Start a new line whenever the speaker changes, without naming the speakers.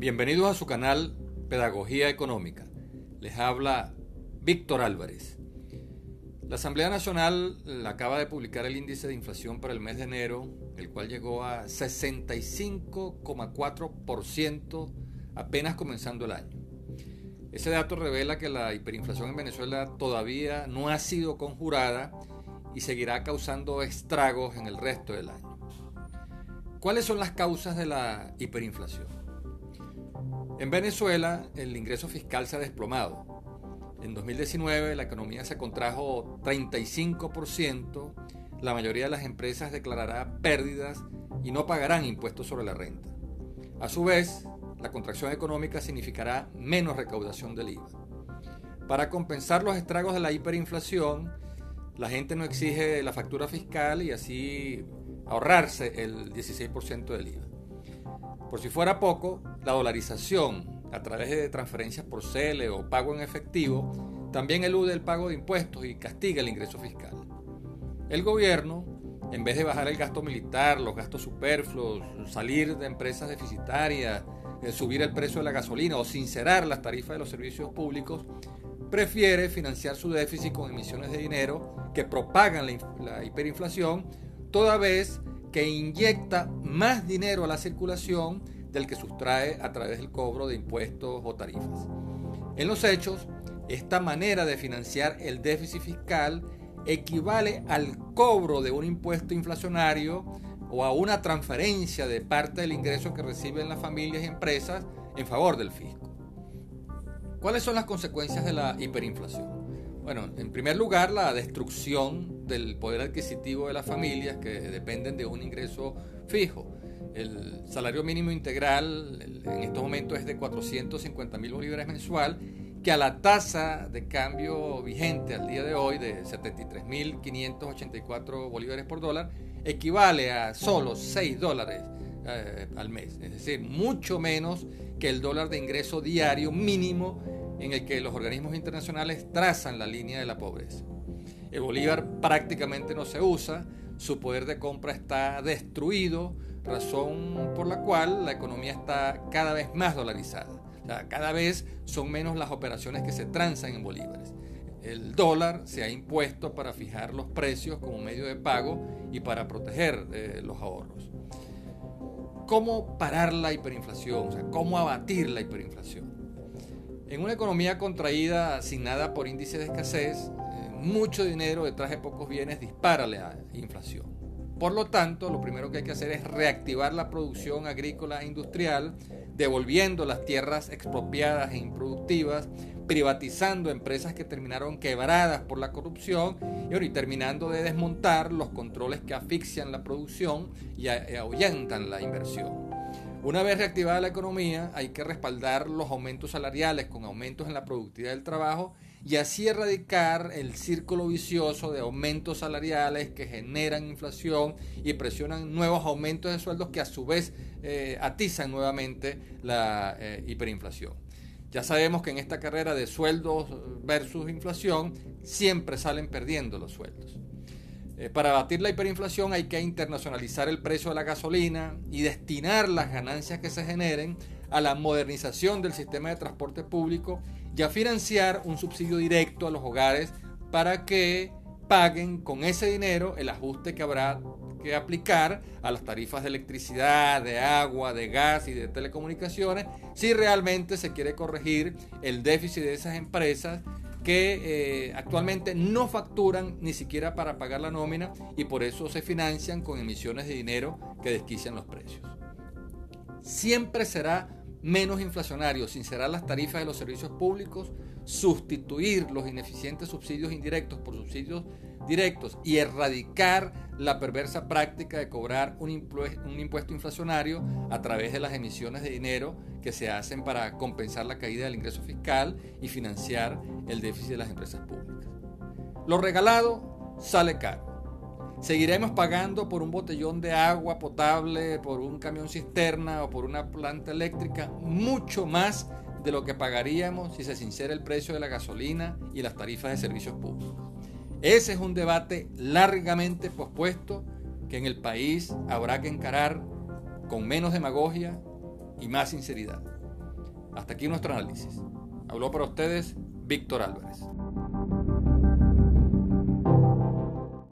Bienvenidos a su canal Pedagogía Económica. Les habla Víctor Álvarez. La Asamblea Nacional acaba de publicar el índice de inflación para el mes de enero, el cual llegó a 65,4% apenas comenzando el año. Ese dato revela que la hiperinflación en Venezuela todavía no ha sido conjurada y seguirá causando estragos en el resto del año. ¿Cuáles son las causas de la hiperinflación? En Venezuela, el ingreso fiscal se ha desplomado. En 2019, la economía se contrajo 35%, la mayoría de las empresas declarará pérdidas y no pagarán impuestos sobre la renta. A su vez, la contracción económica significará menos recaudación del IVA. Para compensar los estragos de la hiperinflación, la gente no exige la factura fiscal y así ahorrarse el 16% del IVA. Por si fuera poco, la dolarización a través de transferencias por CELE o pago en efectivo también elude el pago de impuestos y castiga el ingreso fiscal. El gobierno, en vez de bajar el gasto militar, los gastos superfluos, salir de empresas deficitarias, eh, subir el precio de la gasolina o sincerar las tarifas de los servicios públicos, prefiere financiar su déficit con emisiones de dinero que propagan la, hiperinflación, toda vez que inyecta más dinero a la circulación del que sustrae a través del cobro de impuestos o tarifas. En los hechos, esta manera de financiar el déficit fiscal equivale al cobro de un impuesto inflacionario o a una transferencia de parte del ingreso que reciben las familias y empresas en favor del fisco. ¿Cuáles son las consecuencias de la hiperinflación? Bueno, en primer lugar, la destrucción del poder adquisitivo de las familias que dependen de un ingreso fijo. El salario mínimo integral en estos momentos es de 450 mil bolívares mensual, que a la tasa de cambio vigente al día de hoy de 73.584 bolívares por dólar equivale a solo 6 dólares eh, al mes, es decir, mucho menos que el dólar de ingreso diario mínimo en el que los organismos internacionales trazan la línea de la pobreza. El bolívar prácticamente no se usa, su poder de compra está destruido, razón por la cual la economía está cada vez más dolarizada. cada vez son menos las operaciones que se transan en bolívares. El dólar se ha impuesto para fijar los precios como medio de pago y para proteger eh, los ahorros. ¿Cómo parar la hiperinflación? ¿Cómo abatir la hiperinflación? En una economía contraída, asignada por índices de escasez, eh, mucho dinero detrás de pocos bienes dispara la inflación. Por lo tanto, lo primero que hay que hacer es reactivar la producción agrícola e industrial, devolviendo las tierras expropiadas e improductivas, privatizando empresas que terminaron quebradas por la corrupción y, terminando de desmontar los controles que asfixian la producción y ahuyentan la inversión. Una vez reactivada la economía, hay que respaldar los aumentos salariales con aumentos en la productividad del trabajo y así erradicar el círculo vicioso de aumentos salariales que generan inflación y presionan nuevos aumentos de sueldos que a su vez eh, atizan nuevamente la eh, hiperinflación. Ya sabemos que en esta carrera de sueldos versus inflación siempre salen perdiendo los sueldos. Eh, para batir la hiperinflación hay que internacionalizar el precio de la gasolina y destinar las ganancias que se generen a la modernización del sistema de transporte público y a financiar un subsidio directo a los hogares para que paguen con ese dinero el ajuste que habrá que aplicar a las tarifas de electricidad, de agua, de gas y de telecomunicaciones si realmente se quiere corregir el déficit de esas empresas que eh, actualmente no facturan ni siquiera para pagar la nómina y por eso se financian con emisiones de dinero que desquician los precios. Siempre será menos inflacionario sincerar las tarifas de los servicios públicos, sustituir los ineficientes subsidios indirectos por subsidios directos y erradicar la perversa práctica de cobrar un, impuesto inflacionario a través de las emisiones de dinero que se hacen para compensar la caída del ingreso fiscal y financiar el déficit de las empresas públicas. Lo regalado sale caro. Seguiremos pagando por un botellón de agua potable, por un camión cisterna o por una planta eléctrica mucho más de lo que pagaríamos si se sincera el precio de la gasolina y las tarifas de servicios públicos. Ese es un debate largamente pospuesto que en el país habrá que encarar con menos demagogia y más sinceridad. Hasta aquí nuestro análisis. Habló para ustedes Víctor Álvarez.